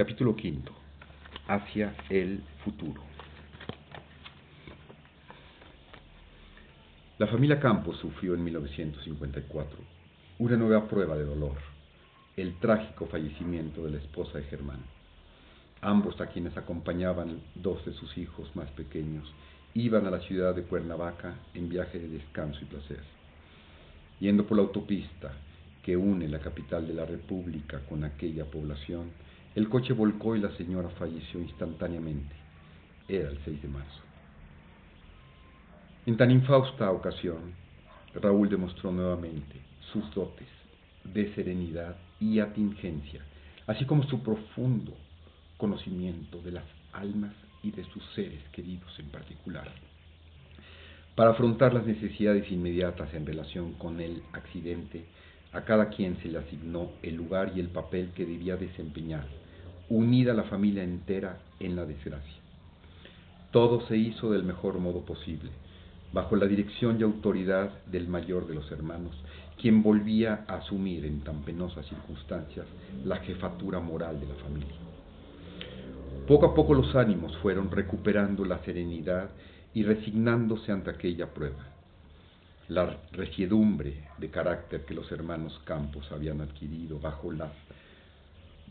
Capítulo quinto. Hacia el futuro. La familia Campos sufrió en 1954 una nueva prueba de dolor, el trágico fallecimiento de la esposa de Germán. Ambos, a quienes acompañaban dos de sus hijos más pequeños, iban a la ciudad de Cuernavaca en viaje de descanso y placer. Yendo por la autopista que une la capital de la República con aquella población, el coche volcó y la señora falleció instantáneamente. Era el 6 de marzo. En tan infausta ocasión, Raúl demostró nuevamente sus dotes de serenidad y atingencia, así como su profundo conocimiento de las almas y de sus seres queridos en particular, para afrontar las necesidades inmediatas en relación con el accidente, a cada quien se le asignó el lugar y el papel que debía desempeñar, unida la familia entera en la desgracia. Todo se hizo del mejor modo posible, bajo la dirección y autoridad del mayor de los hermanos, quien volvía a asumir en tan penosas circunstancias la jefatura moral de la familia. Poco a poco los ánimos fueron recuperando la serenidad y resignándose ante aquella prueba. La regiedumbre de carácter que los hermanos Campos habían adquirido bajo las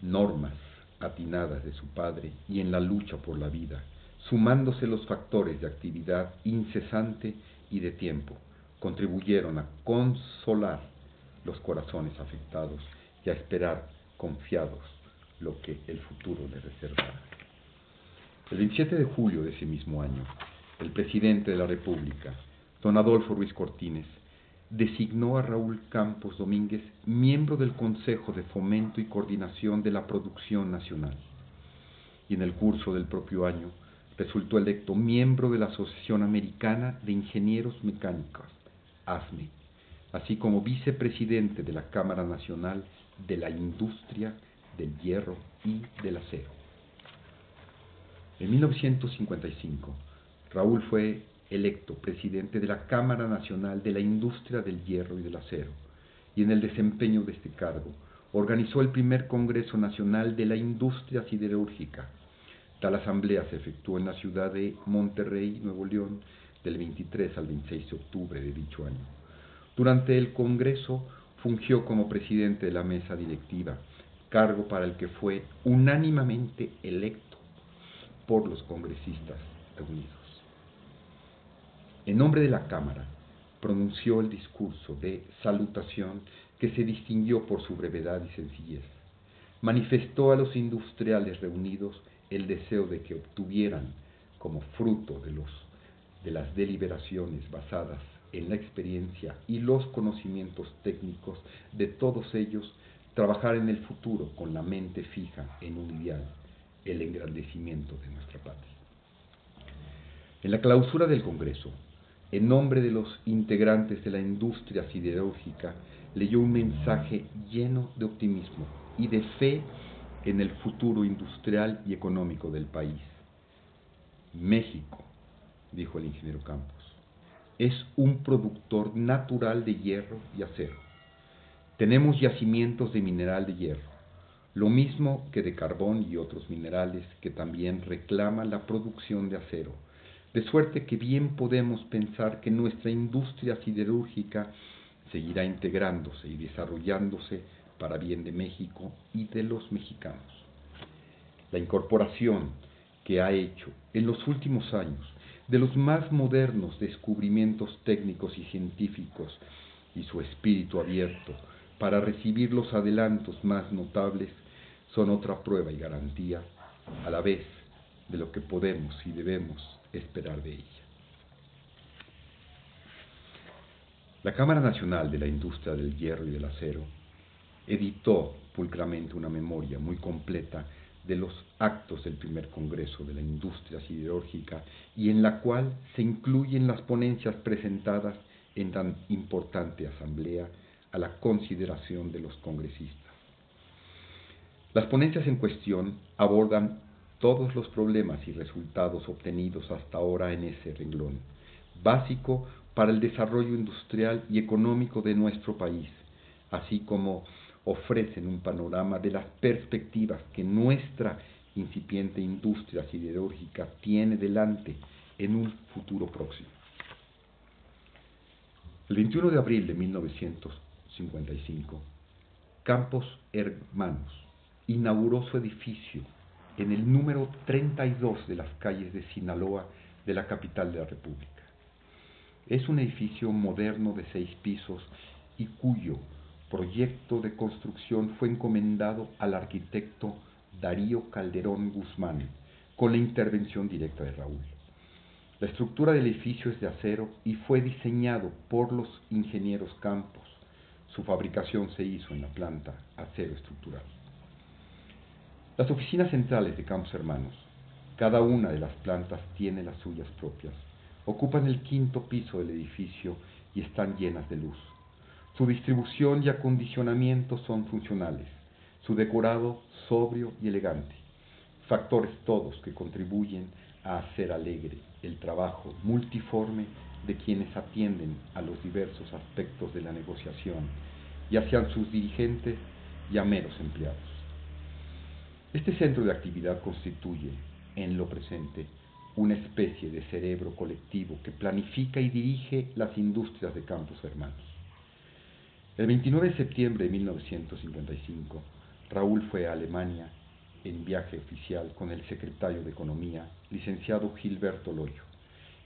normas atinadas de su padre y en la lucha por la vida, sumándose los factores de actividad incesante y de tiempo, contribuyeron a consolar los corazones afectados y a esperar confiados lo que el futuro les reservara. El 27 de julio de ese mismo año, el presidente de la República, don Adolfo Ruiz Cortines, designó a Raúl Campos Domínguez miembro del Consejo de Fomento y Coordinación de la Producción Nacional. Y en el curso del propio año, resultó electo miembro de la Asociación Americana de Ingenieros Mecánicos, ASME, así como vicepresidente de la Cámara Nacional de la Industria del Hierro y del Acero. En 1955, Raúl fue electo presidente de la Cámara Nacional de la Industria del Hierro y del Acero, y en el desempeño de este cargo organizó el primer Congreso Nacional de la Industria Siderúrgica, Tal asamblea se efectuó en la ciudad de Monterrey, Nuevo León, del 23 al 26 de octubre de dicho año. Durante el Congreso fungió como presidente de la mesa directiva, cargo para el que fue unánimemente electo por los congresistas reunidos. En nombre de la Cámara, pronunció el discurso de salutación que se distinguió por su brevedad y sencillez. Manifestó a los industriales reunidos el deseo de que obtuvieran como fruto de, los, de las deliberaciones basadas en la experiencia y los conocimientos técnicos de todos ellos, trabajar en el futuro con la mente fija en un ideal, el engrandecimiento de nuestra patria. En la clausura del Congreso, en nombre de los integrantes de la industria siderúrgica, leyó un mensaje lleno de optimismo y de fe en el futuro industrial y económico del país. México, dijo el ingeniero Campos, es un productor natural de hierro y acero. Tenemos yacimientos de mineral de hierro, lo mismo que de carbón y otros minerales que también reclaman la producción de acero, de suerte que bien podemos pensar que nuestra industria siderúrgica seguirá integrándose y desarrollándose para bien de México y de los mexicanos. La incorporación que ha hecho en los últimos años de los más modernos descubrimientos técnicos y científicos y su espíritu abierto para recibir los adelantos más notables son otra prueba y garantía a la vez de lo que podemos y debemos esperar de ella. La Cámara Nacional de la Industria del Hierro y del Acero editó pulcramente una memoria muy completa de los actos del primer Congreso de la Industria Siderúrgica y en la cual se incluyen las ponencias presentadas en tan importante asamblea a la consideración de los congresistas. Las ponencias en cuestión abordan todos los problemas y resultados obtenidos hasta ahora en ese renglón, básico para el desarrollo industrial y económico de nuestro país, así como ofrecen un panorama de las perspectivas que nuestra incipiente industria siderúrgica tiene delante en un futuro próximo. El 21 de abril de 1955, Campos Hermanos inauguró su edificio en el número 32 de las calles de Sinaloa de la capital de la República. Es un edificio moderno de seis pisos y cuyo proyecto de construcción fue encomendado al arquitecto Darío Calderón Guzmán, con la intervención directa de Raúl. La estructura del edificio es de acero y fue diseñado por los ingenieros Campos. Su fabricación se hizo en la planta acero estructural. Las oficinas centrales de Campos Hermanos, cada una de las plantas tiene las suyas propias, ocupan el quinto piso del edificio y están llenas de luz. Su distribución y acondicionamiento son funcionales, su decorado sobrio y elegante, factores todos que contribuyen a hacer alegre el trabajo multiforme de quienes atienden a los diversos aspectos de la negociación, ya sean sus dirigentes y a meros empleados. Este centro de actividad constituye, en lo presente, una especie de cerebro colectivo que planifica y dirige las industrias de Campos Hermanos. El 29 de septiembre de 1955, Raúl fue a Alemania en viaje oficial con el secretario de Economía, licenciado Gilberto Loyo,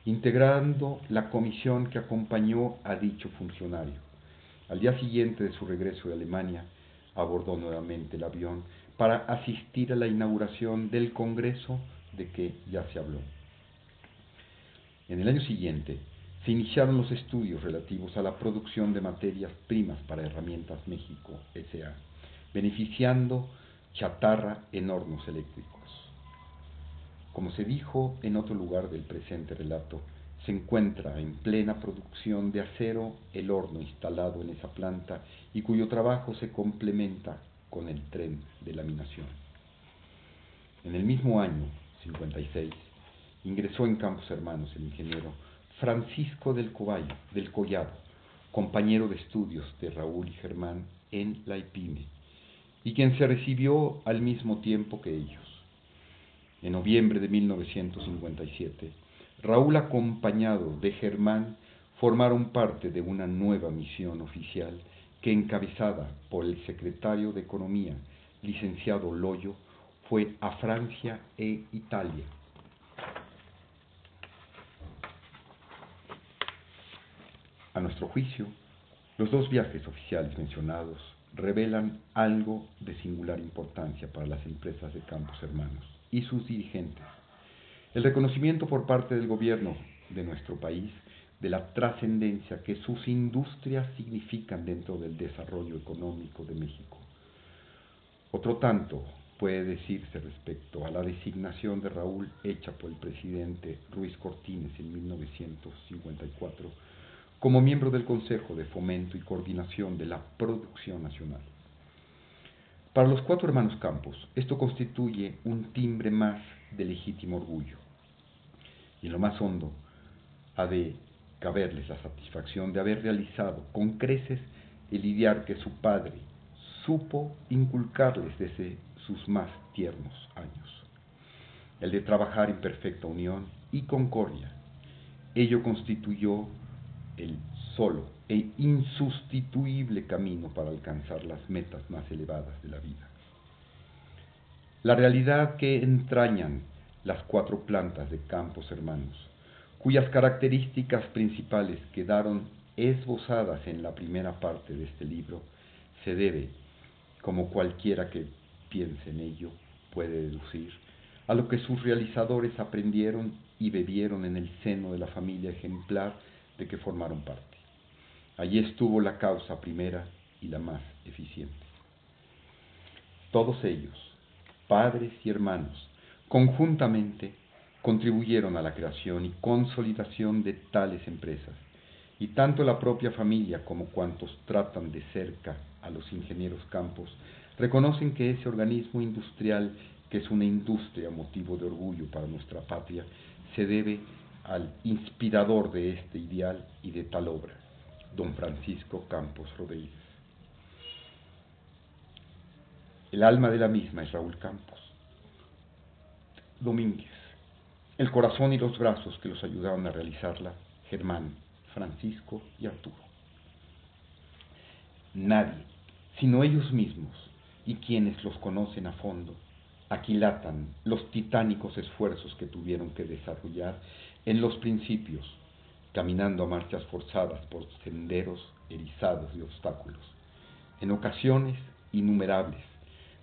integrando la comisión que acompañó a dicho funcionario. Al día siguiente de su regreso de Alemania, abordó nuevamente el avión para asistir a la inauguración del Congreso de que ya se habló. En el año siguiente, se iniciaron los estudios relativos a la producción de materias primas para Herramientas México S.A., beneficiando chatarra en hornos eléctricos. Como se dijo en otro lugar del presente relato, se encuentra en plena producción de acero el horno instalado en esa planta y cuyo trabajo se complementa con el tren de laminación. En el mismo año, 56, ingresó en Campos Hermanos el ingeniero Francisco del, Coballo, del Collado, compañero de estudios de Raúl y Germán en la IPIME, y quien se recibió al mismo tiempo que ellos. En noviembre de 1957, Raúl acompañado de Germán formaron parte de una nueva misión oficial que encabezada por el secretario de Economía, licenciado Loyo, fue a Francia e Italia. A nuestro juicio, los dos viajes oficiales mencionados revelan algo de singular importancia para las empresas de Campos Hermanos y sus dirigentes. El reconocimiento por parte del gobierno de nuestro país de la trascendencia que sus industrias significan dentro del desarrollo económico de México. Otro tanto puede decirse respecto a la designación de Raúl hecha por el presidente Ruiz Cortines en 1954 como miembro del Consejo de Fomento y Coordinación de la Producción Nacional. Para los cuatro hermanos Campos, esto constituye un timbre más de legítimo orgullo. Y lo más hondo, ha de caberles la satisfacción de haber realizado con creces el ideal que su padre supo inculcarles desde sus más tiernos años, el de trabajar en perfecta unión y concordia. Ello constituyó el solo e insustituible camino para alcanzar las metas más elevadas de la vida. La realidad que entrañan las cuatro plantas de campos hermanos, cuyas características principales quedaron esbozadas en la primera parte de este libro, se debe, como cualquiera que piense en ello puede deducir, a lo que sus realizadores aprendieron y bebieron en el seno de la familia ejemplar de que formaron parte. Allí estuvo la causa primera y la más eficiente. Todos ellos, padres y hermanos, conjuntamente contribuyeron a la creación y consolidación de tales empresas, y tanto la propia familia como cuantos tratan de cerca a los ingenieros campos reconocen que ese organismo industrial, que es una industria motivo de orgullo para nuestra patria, se debe al inspirador de este ideal y de tal obra, don Francisco Campos Rodríguez. El alma de la misma es Raúl Campos. Domínguez. El corazón y los brazos que los ayudaron a realizarla, Germán, Francisco y Arturo. Nadie, sino ellos mismos y quienes los conocen a fondo, aquilatan los titánicos esfuerzos que tuvieron que desarrollar en los principios, caminando a marchas forzadas por senderos erizados de obstáculos, en ocasiones innumerables,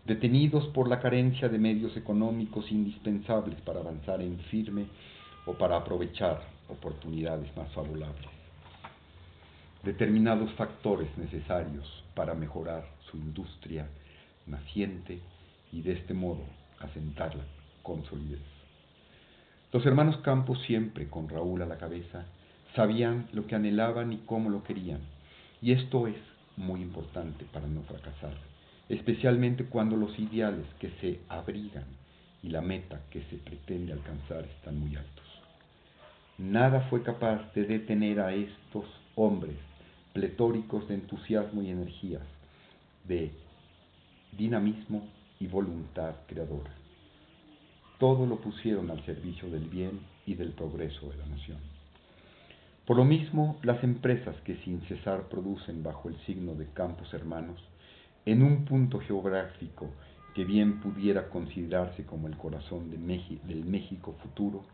detenidos por la carencia de medios económicos indispensables para avanzar en firme o para aprovechar oportunidades más favorables. Determinados factores necesarios para mejorar su industria naciente y de este modo asentarla con solidez. Los hermanos Campos siempre, con Raúl a la cabeza, sabían lo que anhelaban y cómo lo querían, y esto es muy importante para no fracasar, especialmente cuando los ideales que se abrigan y la meta que se pretende alcanzar están muy altos. Nada fue capaz de detener a estos hombres pletóricos de entusiasmo y energías, de dinamismo y voluntad creadora. Todo lo pusieron al servicio del bien y del progreso de la nación. Por lo mismo, las empresas que sin cesar producen bajo el signo de campos hermanos, en un punto geográfico que bien pudiera considerarse como el corazón del México futuro,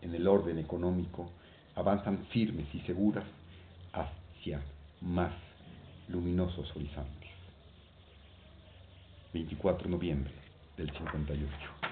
en el orden económico, avanzan firmes y seguras hacia más luminosos horizontes. 24 de noviembre del 58.